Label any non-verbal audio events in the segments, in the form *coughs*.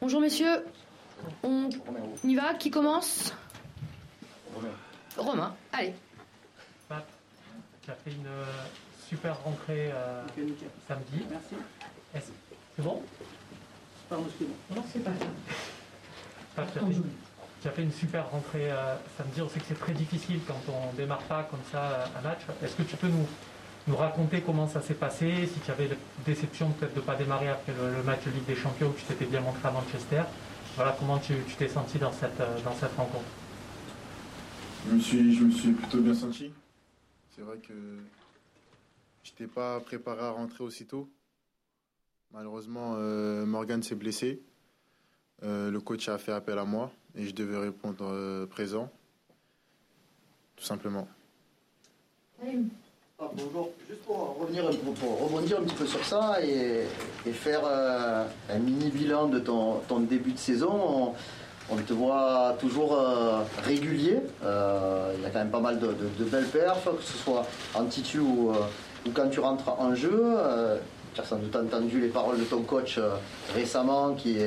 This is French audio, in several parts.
Bonjour messieurs, on y va, qui commence Romain, allez. Pat, tu as fait une euh, super rentrée euh, samedi. Merci. Est-ce- C'est bon? Pardon, excuse-moi. Non, c'est pas ça. Pat, tu as fait, tu as fait une super rentrée euh, samedi. On sait que c'est très difficile quand on démarre pas comme ça euh, un match. Est-ce que tu peux nous, nous raconter comment ça s'est passé Si tu avais la déception peut-être de ne pas démarrer après le, le match de Ligue des Champions où tu t'étais bien montré à Manchester. Voilà comment tu tu t'es senti dans cette, euh, dans cette rencontre. Je me suis, je me suis plutôt bien senti. C'est vrai que je n'étais pas préparé à rentrer aussitôt. Malheureusement, euh, Morgan s'est blessé. Euh, le coach a fait appel à moi et je devais répondre euh, présent. Tout simplement. Ah, bonjour, juste pour rebondir un petit peu sur ça et, faire euh, un mini bilan de ton, début de saison. On, te voit toujours euh, régulier. Euh, il y a quand même pas mal de, belles perfs, que ce soit en titu ou, quand tu rentres en jeu. Tu as sans doute entendu les paroles de ton coach récemment qui,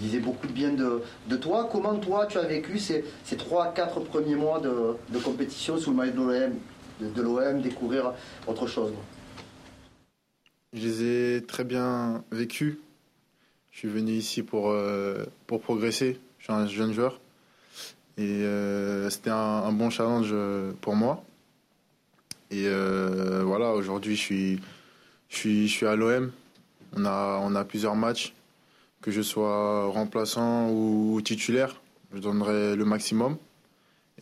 disait beaucoup de bien de, toi. Comment toi tu as vécu ces, ces 3-4 premiers mois de compétition sous le maillot de l'OM de, de l'OM, découvrir autre chose. Je les ai très bien vécus. Je suis venu ici pour, euh, pour progresser. Je suis un jeune joueur. Et euh, c'était un, un bon challenge euh, pour moi. Et euh, voilà, aujourd'hui, je suis, je, suis, je suis à l'OM. On a, on a plusieurs matchs. Que je sois remplaçant ou titulaire, je donnerai le maximum.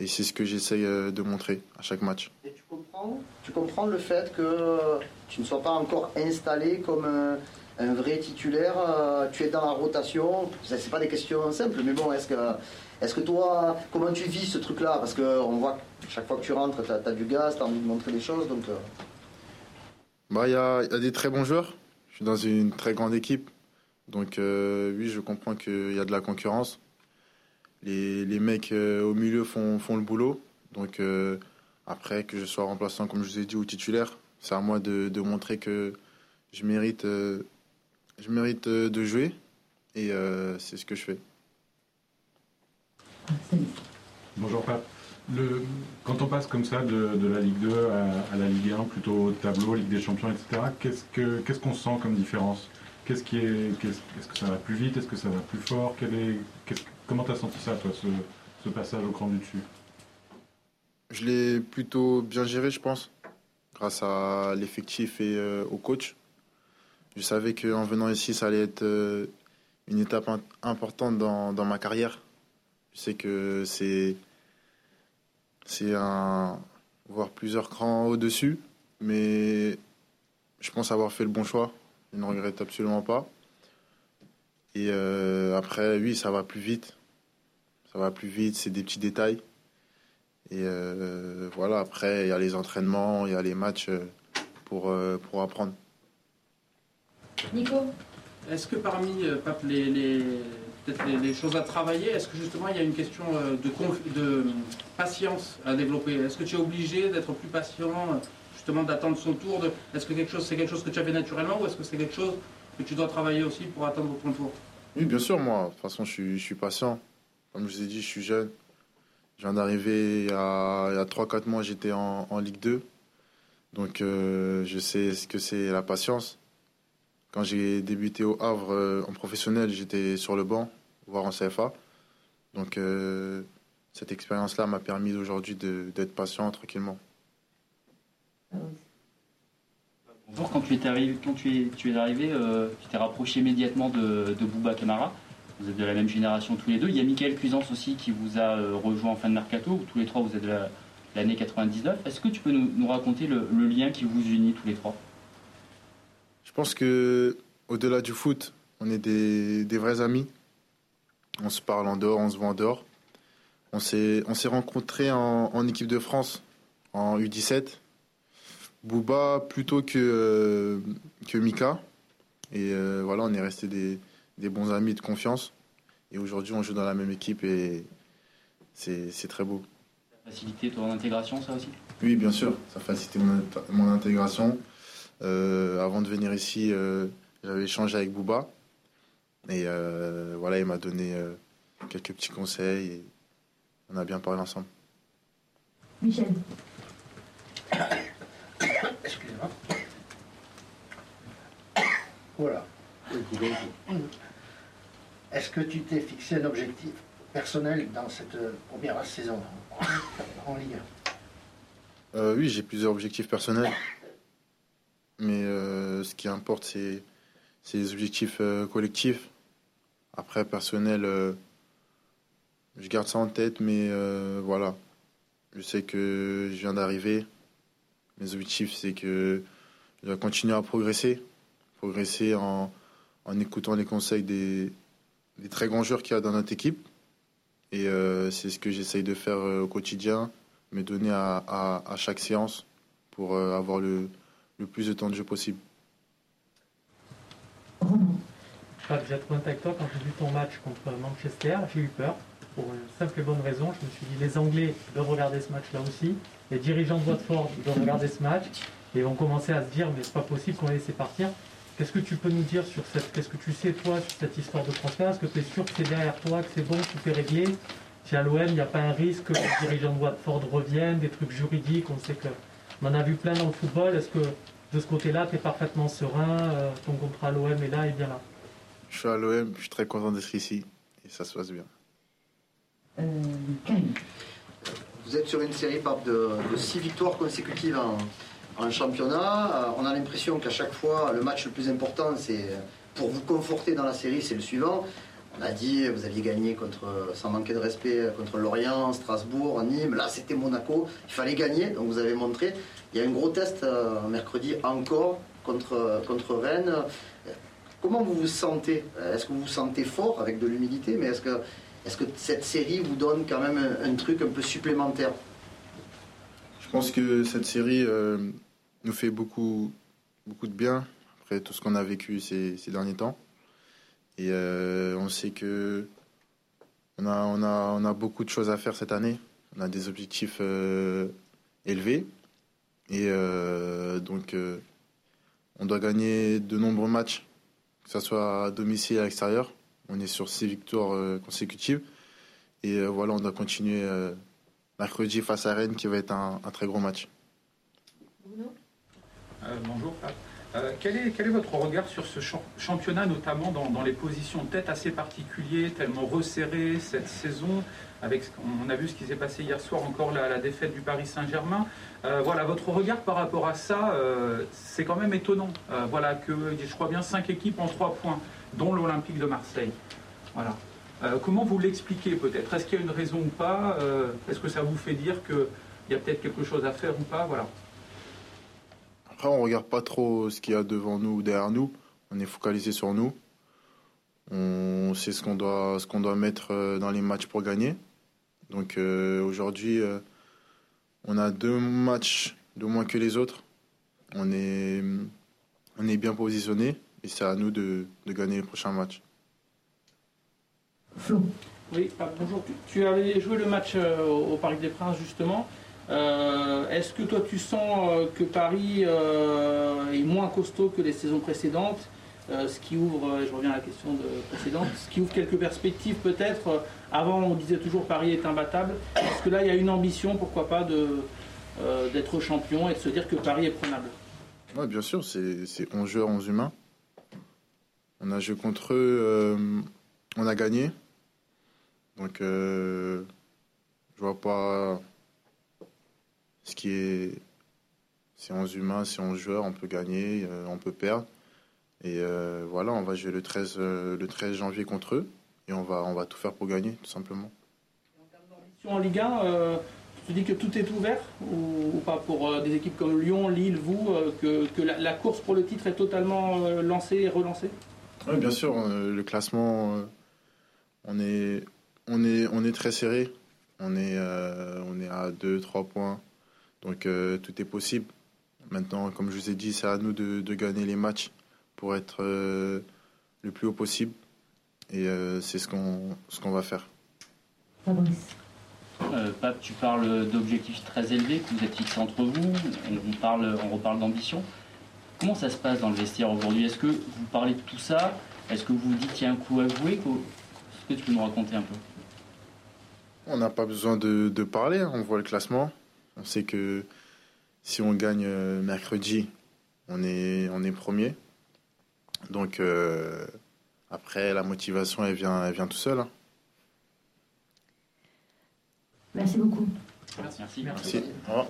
Et c'est ce que j'essaye de montrer à chaque match. Et tu tu comprends le fait que tu ne sois pas encore installé comme un, vrai titulaire, euh, tu es dans la rotation. Ce n'est pas des questions simples, mais bon, est-ce que, est que toi, comment tu vis ce truc-là? Parce qu'on voit que chaque fois que tu rentres, tu as, du gaz, tu as envie de montrer des choses. Donc, euh, Bah, il y a, y a des très bons joueurs. Je suis dans une très grande équipe. Donc, euh, oui, je comprends qu'il y a de la concurrence. Les, mecs au milieu font, le boulot. Donc, après, que je sois remplaçant, comme je vous ai dit, ou titulaire, c'est à moi de, montrer que je mérite, euh, je mérite euh, de jouer. Et euh, c'est ce que je fais. Bonjour Pape. Quand on passe comme ça de, la Ligue 2 à, la Ligue 1, plutôt au tableau, Ligue des Champions, etc., qu'est-ce que qu'est-ce qu'on sent comme différence? Qu'est-ce qui est, est-ce que ça va plus vite? Est-ce que ça va plus fort? Comment tu as senti ça, toi, ce passage au cran du dessus? Je l'ai plutôt bien géré, je pense, grâce à l'effectif et euh, au coach. Je savais qu'en venant ici, ça allait être euh, une étape im- importante dans, ma carrière. Je sais que c'est c'est un voir plusieurs crans au-dessus, mais je pense avoir fait le bon choix. Je ne regrette absolument pas. Et euh, après, oui, ça va plus vite. Ça va plus vite, c'est des petits détails. Et euh, voilà, après, il y a les entraînements, il y a les matchs euh, pour, euh, pour apprendre. Nico? Est-ce que parmi Pape, les, les- peut-être les, les choses à travailler, est-ce que justement il y a une question de, de patience à développer? Est-ce que tu es obligé d'être plus patient, justement d'attendre son tour de- Est-ce que quelque chose, c'est quelque chose que tu as fait naturellement ou est-ce que c'est quelque chose que tu dois travailler aussi pour attendre ton tour? Oui, bien sûr, moi, de toute façon, je suis, je suis patient. Comme je vous ai dit, je suis jeune. Je viens d'arriver il y a, il y a 3-4 mois, j'étais en, Ligue 2. Donc, euh, je sais ce que c'est la patience. Quand j'ai débuté au Havre euh, en professionnel, j'étais sur le banc, voire en CFA. Donc, euh, cette expérience-là m'a permis aujourd'hui d'être patient tranquillement. Bonjour, quand tu es arrivé, quand tu es, arrivé tu t'es rapproché immédiatement de, de Bouba Camara. Vous êtes de la même génération tous les deux. Il y a Michael Cuisance aussi qui vous a euh, rejoint en fin de mercato. Tous les trois, vous êtes de la- l'année 99. Est-ce que tu peux nous, raconter le, lien qui vous unit tous les trois? Je pense que au-delà du foot, on est des, vrais amis. On se parle en dehors, on se voit en dehors. On s'est on s'est rencontrés en, équipe de France en U17. Bouba plutôt que euh, que Mika. Et euh, voilà, on est restés des, des bons amis de confiance. Et aujourd'hui, on joue dans la même équipe et c'est très beau. Faciliter ton intégration, ça aussi? Oui, bien sûr, ça mon, int- mon intégration. Euh, avant de venir ici, euh, j'avais échangé avec Bouba. Et voilà, il m'a donné quelques petits conseils et on a bien parlé ensemble. Michel. Excusez-moi. *coughs* Voilà. Est-ce que tu t'es fixé un objectif personnel dans cette première saison en Ligue euh, Oui, j'ai plusieurs objectifs personnels. Mais euh, ce qui importe, c'est les objectifs euh, collectifs. Après, personnel, je garde ça en tête, mais voilà. Je sais que je viens d'arriver. Mes objectifs, c'est que je dois continuer à progresser. Progresser en, en écoutant les conseils des, des très grands joueurs qu'il y a dans notre équipe. Et euh, c'est ce que j'essaye de faire euh, au quotidien, me donner à, chaque séance pour euh, avoir le, plus de temps de jeu possible. Fab, j'ai trouvé avec toi quand j'ai vu ton match contre Manchester, j'ai eu peur. Pour une simple et bonne raison, je me suis dit les Anglais doivent regarder ce match-là aussi, les dirigeants de Watford doivent regarder ce match et vont commencer à se dire mais c'est pas possible qu'on les laisse partir. Qu'est-ce que tu peux nous dire sur cette. Qu'est-ce que tu sais, toi, sur cette histoire de transfert Est-ce que tu es sûr que c'est derrière toi, que c'est bon, tout est réglé? Si à l'OM, il n'y a pas un risque que les dirigeants de Watford reviennent, des trucs juridiques On sait que. On en a vu plein dans le football. Est-ce que de ce côté-là, tu es parfaitement serein euh, Ton contrat à l'OM est là et bien là? Je suis à l'OM, je suis très content d'être ici et ça se passe bien. Euh, *clears throat* Vous êtes sur une série de, de six victoires consécutives en, en championnat. Euh, on a l'impression qu'à chaque fois, le match le plus important, c'est pour vous conforter dans la série, c'est le suivant. On a dit, vous aviez gagné contre, sans manquer de respect contre Lorient, Strasbourg, Nîmes. Là, c'était Monaco. Il fallait gagner, donc vous avez montré. Il y a un gros test euh, mercredi encore contre, contre Rennes. Comment vous vous sentez? Est-ce que vous vous sentez fort avec de l'humilité? Mais est-ce que, est que cette série vous donne quand même un truc un peu supplémentaire? Je pense que cette série euh, nous fait beaucoup, beaucoup de bien après tout ce qu'on a vécu ces, derniers temps. Et euh, on sait que on a, on, a, on a beaucoup de choses à faire cette année. On a des objectifs euh, élevés. Et donc, on doit gagner de nombreux matchs, que ce soit à domicile et à l'extérieur. On est sur six victoires consécutives. Et voilà, on doit continuer mercredi face à Rennes qui va être un, très gros match. Euh, bonjour. Euh, quel, est, votre regard sur ce championnat, notamment dans, les positions de tête assez particulières, tellement resserrées cette saison avec, On a vu ce qui s'est passé hier soir, encore la, défaite du Paris Saint-Germain. Euh, voilà, votre regard par rapport à ça, c'est quand même étonnant. voilà, que je crois bien cinq équipes en trois points, dont l'Olympique de Marseille. Voilà. Comment vous l'expliquez peut-être? Est-ce qu'il y a une raison ou pas? Est-ce que ça vous fait dire qu'il y a peut-être quelque chose à faire ou pas? Voilà. Après, on regarde pas trop ce qu'il y a devant nous ou derrière nous. On est focalisé sur nous. On sait ce qu'on doit, ce qu'on doit mettre euh, dans les matchs pour gagner. Donc aujourd'hui, on a deux matchs de moins que les autres. On est, on est bien positionné et c'est à nous de, de gagner les prochains matchs. Oui, ah, bonjour. Tu, avais joué le match euh, au Parc des Princes justement. Euh, est-ce que toi tu sens euh, que Paris est moins costaud que les saisons précédentes ce qui ouvre, je reviens à la question de précédente, ce qui ouvre quelques perspectives peut-être. Avant, on disait toujours Paris est imbattable. Est-ce que là, il y a une ambition, pourquoi pas, d'être champion et de se dire que Paris est prenable? Oui, bien sûr, c'est 11 joueurs, 11 humains. On a joué contre eux, on a gagné. Donc, euh, je vois pas ce qui est. Si on est humain, si on joueur, on peut gagner, euh, on peut perdre. Et euh, voilà, on va jouer le 13, le 13 janvier contre eux. Et on va, on va tout faire pour gagner, tout simplement. En termes d'ambition en Ligue 1, tu dis que tout est ouvert ou, pas pour des équipes comme Lyon, Lille, vous, que, que la, course pour le titre est totalement lancée et relancée? Oui, bien sûr. le classement, on est on est, on est très serré. On est, euh, on est à 2-3 points. Donc euh, tout est possible. Maintenant, comme je vous ai dit, c'est à nous de, gagner les matchs pour être euh, le plus haut possible. Et c'est ce qu'on ce qu'on va faire. Fabrice. Pape, tu parles d'objectifs très élevés que vous êtes fixés entre vous. On, parle, on reparle d'ambition. Comment ça se passe dans le vestiaire aujourd'hui? Est-ce que vous parlez de tout ça? Est-ce que vous vous dites qu'il y a un coup à jouer Est-ce que tu peux nous raconter un peu? On n'a pas besoin de, de parler, hein. on voit le classement. On sait que si on gagne euh, mercredi, on est, on est premier. Donc euh, après, la motivation, elle vient, elle vient tout seul. hein. Merci beaucoup. Merci. Merci. Au revoir.